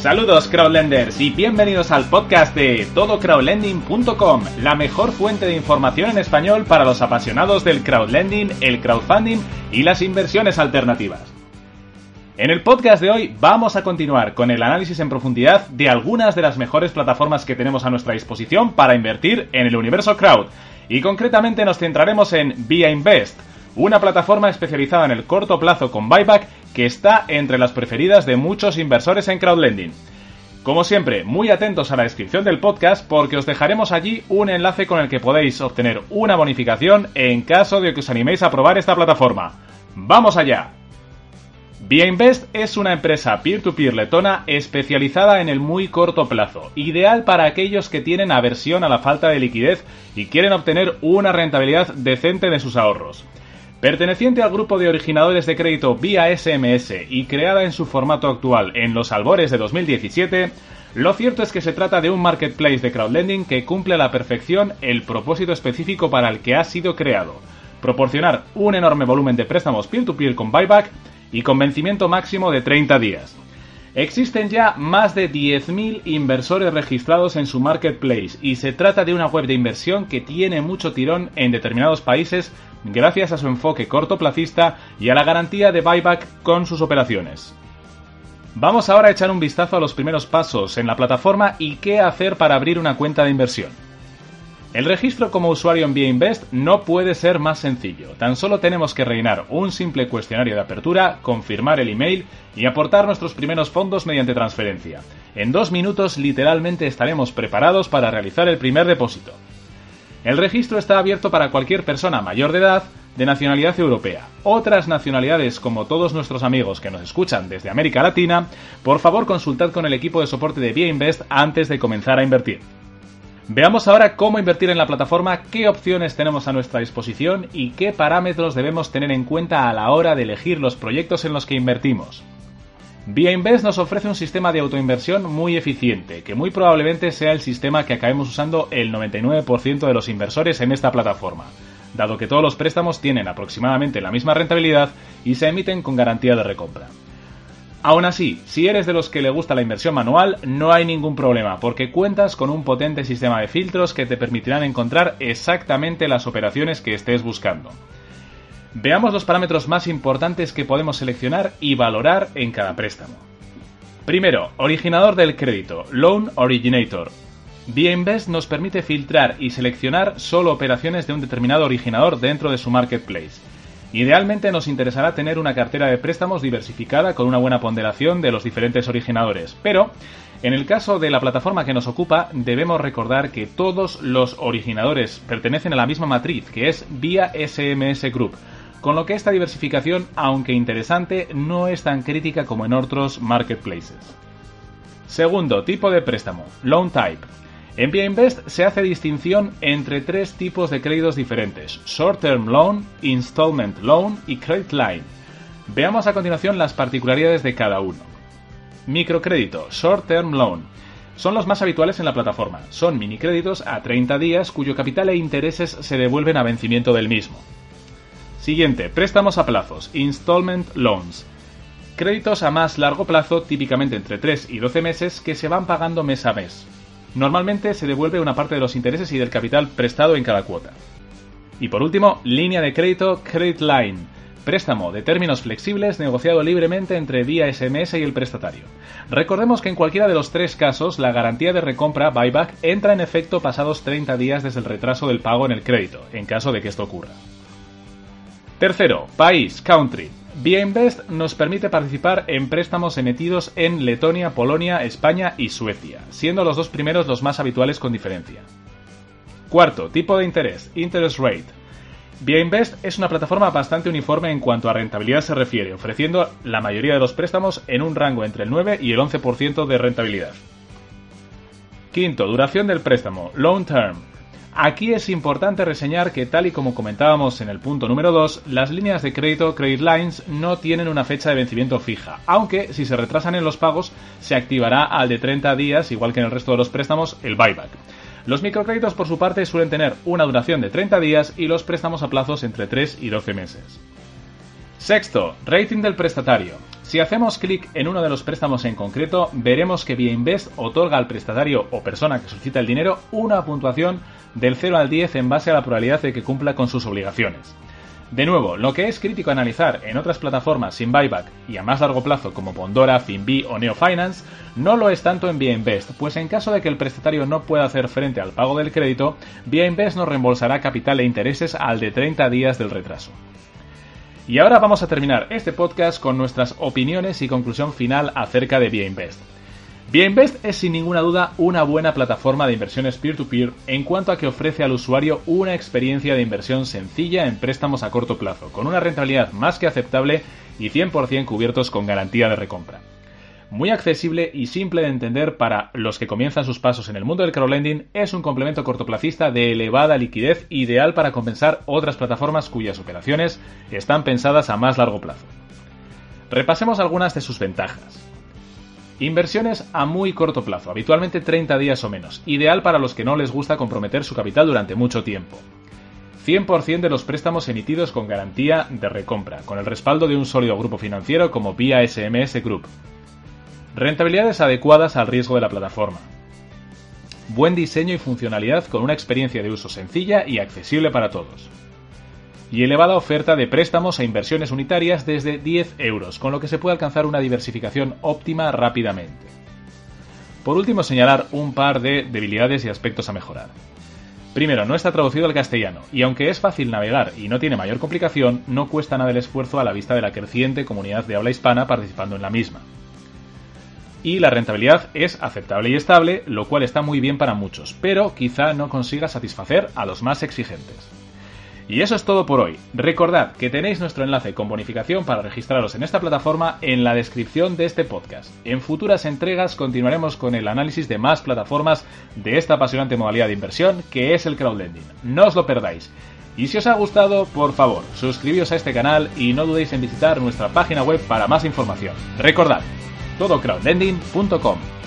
Saludos crowdlenders y bienvenidos al podcast de todocrowdlending.com, la mejor fuente de información en español para los apasionados del crowdlending, el crowdfunding y las inversiones alternativas. En el podcast de hoy vamos a continuar con el análisis en profundidad de algunas de las mejores plataformas que tenemos a nuestra disposición para invertir en el universo crowd y concretamente nos centraremos en Via Invest, una plataforma especializada en el corto plazo con buyback que está entre las preferidas de muchos inversores en crowdlending. Como siempre, muy atentos a la descripción del podcast porque os dejaremos allí un enlace con el que podéis obtener una bonificación en caso de que os animéis a probar esta plataforma. ¡Vamos allá! Invest es una empresa peer-to-peer letona especializada en el muy corto plazo, ideal para aquellos que tienen aversión a la falta de liquidez y quieren obtener una rentabilidad decente de sus ahorros. Perteneciente al grupo de originadores de crédito vía SMS y creada en su formato actual en los albores de 2017, lo cierto es que se trata de un marketplace de crowdlending que cumple a la perfección el propósito específico para el que ha sido creado, proporcionar un enorme volumen de préstamos peer-to-peer con buyback y con vencimiento máximo de 30 días. Existen ya más de 10.000 inversores registrados en su marketplace y se trata de una web de inversión que tiene mucho tirón en determinados países gracias a su enfoque cortoplacista y a la garantía de buyback con sus operaciones. Vamos ahora a echar un vistazo a los primeros pasos en la plataforma y qué hacer para abrir una cuenta de inversión. El registro como usuario en Invest no puede ser más sencillo. Tan solo tenemos que rellenar un simple cuestionario de apertura, confirmar el email y aportar nuestros primeros fondos mediante transferencia. En dos minutos literalmente estaremos preparados para realizar el primer depósito. El registro está abierto para cualquier persona mayor de edad de nacionalidad europea. Otras nacionalidades, como todos nuestros amigos que nos escuchan desde América Latina, por favor consultad con el equipo de soporte de Invest antes de comenzar a invertir. Veamos ahora cómo invertir en la plataforma, qué opciones tenemos a nuestra disposición y qué parámetros debemos tener en cuenta a la hora de elegir los proyectos en los que invertimos. Via Invest nos ofrece un sistema de autoinversión muy eficiente, que muy probablemente sea el sistema que acabemos usando el 99% de los inversores en esta plataforma, dado que todos los préstamos tienen aproximadamente la misma rentabilidad y se emiten con garantía de recompra. Aún así, si eres de los que le gusta la inversión manual, no hay ningún problema, porque cuentas con un potente sistema de filtros que te permitirán encontrar exactamente las operaciones que estés buscando. Veamos los parámetros más importantes que podemos seleccionar y valorar en cada préstamo. Primero, originador del crédito, Loan Originator. Invest nos permite filtrar y seleccionar solo operaciones de un determinado originador dentro de su marketplace Idealmente nos interesará tener una cartera de préstamos diversificada con una buena ponderación de los diferentes originadores, pero en el caso de la plataforma que nos ocupa debemos recordar que todos los originadores pertenecen a la misma matriz, que es vía SMS Group, con lo que esta diversificación, aunque interesante, no es tan crítica como en otros marketplaces. Segundo, tipo de préstamo, Loan Type. En Invest se hace distinción entre tres tipos de créditos diferentes, Short Term Loan, Installment Loan y Credit Line. Veamos a continuación las particularidades de cada uno. Microcrédito, Short Term Loan. Son los más habituales en la plataforma. Son minicréditos a 30 días cuyo capital e intereses se devuelven a vencimiento del mismo. Siguiente, préstamos a plazos, Installment Loans. Créditos a más largo plazo, típicamente entre 3 y 12 meses, que se van pagando mes a mes. Normalmente se devuelve una parte de los intereses y del capital prestado en cada cuota. Y por último, línea de crédito Credit Line, préstamo de términos flexibles negociado libremente entre vía SMS y el prestatario. Recordemos que en cualquiera de los tres casos la garantía de recompra buyback entra en efecto pasados 30 días desde el retraso del pago en el crédito, en caso de que esto ocurra. Tercero, país, country. Invest nos permite participar en préstamos emitidos en Letonia, Polonia, España y Suecia, siendo los dos primeros los más habituales con diferencia. Cuarto, tipo de interés, interest rate. Invest es una plataforma bastante uniforme en cuanto a rentabilidad se refiere, ofreciendo la mayoría de los préstamos en un rango entre el 9 y el 11% de rentabilidad. Quinto, duración del préstamo, long term. Aquí es importante reseñar que tal y como comentábamos en el punto número 2, las líneas de crédito Credit Lines no tienen una fecha de vencimiento fija, aunque si se retrasan en los pagos se activará al de 30 días, igual que en el resto de los préstamos, el buyback. Los microcréditos por su parte suelen tener una duración de 30 días y los préstamos a plazos entre 3 y 12 meses. Sexto, rating del prestatario. Si hacemos clic en uno de los préstamos en concreto, veremos que Via Invest otorga al prestatario o persona que solicita el dinero una puntuación del 0 al 10 en base a la probabilidad de que cumpla con sus obligaciones. De nuevo, lo que es crítico analizar en otras plataformas sin buyback y a más largo plazo como Pondora, Finbi o Neofinance, no lo es tanto en Invest, pues en caso de que el prestatario no pueda hacer frente al pago del crédito, Invest nos reembolsará capital e intereses al de 30 días del retraso. Y ahora vamos a terminar este podcast con nuestras opiniones y conclusión final acerca de Invest. BienVest es sin ninguna duda una buena plataforma de inversiones peer-to-peer en cuanto a que ofrece al usuario una experiencia de inversión sencilla en préstamos a corto plazo, con una rentabilidad más que aceptable y 100% cubiertos con garantía de recompra. Muy accesible y simple de entender para los que comienzan sus pasos en el mundo del crowdlending, es un complemento cortoplacista de elevada liquidez ideal para compensar otras plataformas cuyas operaciones están pensadas a más largo plazo. Repasemos algunas de sus ventajas. Inversiones a muy corto plazo, habitualmente 30 días o menos, ideal para los que no les gusta comprometer su capital durante mucho tiempo. 100% de los préstamos emitidos con garantía de recompra, con el respaldo de un sólido grupo financiero como Vía SMS Group. Rentabilidades adecuadas al riesgo de la plataforma. Buen diseño y funcionalidad con una experiencia de uso sencilla y accesible para todos y elevada oferta de préstamos e inversiones unitarias desde 10 euros, con lo que se puede alcanzar una diversificación óptima rápidamente. Por último, señalar un par de debilidades y aspectos a mejorar. Primero, no está traducido al castellano, y aunque es fácil navegar y no tiene mayor complicación, no cuesta nada el esfuerzo a la vista de la creciente comunidad de habla hispana participando en la misma. Y la rentabilidad es aceptable y estable, lo cual está muy bien para muchos, pero quizá no consiga satisfacer a los más exigentes. Y eso es todo por hoy. Recordad que tenéis nuestro enlace con bonificación para registraros en esta plataforma en la descripción de este podcast. En futuras entregas continuaremos con el análisis de más plataformas de esta apasionante modalidad de inversión que es el crowdlending. No os lo perdáis. Y si os ha gustado, por favor, suscribíos a este canal y no dudéis en visitar nuestra página web para más información. Recordad, todocrowdlending.com.